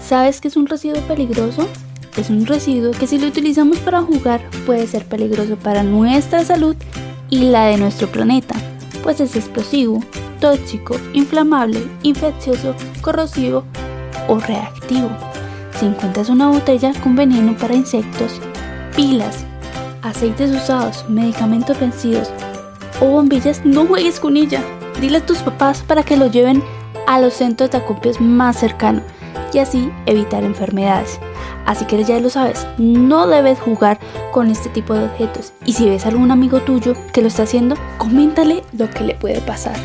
¿Sabes qué es un residuo peligroso? Es un residuo que si lo utilizamos para jugar puede ser peligroso para nuestra salud y la de nuestro planeta, pues es explosivo, tóxico, inflamable, infeccioso, corrosivo o reactivo. Si encuentras una botella con veneno para insectos, pilas, aceites usados, medicamentos vencidos o bombillas, no juegues con ella. Dile a tus papás para que lo lleven a los centros de acopios más cercanos y así evitar enfermedades. Así que ya lo sabes, no debes jugar con este tipo de objetos y si ves a algún amigo tuyo que lo está haciendo, coméntale lo que le puede pasar.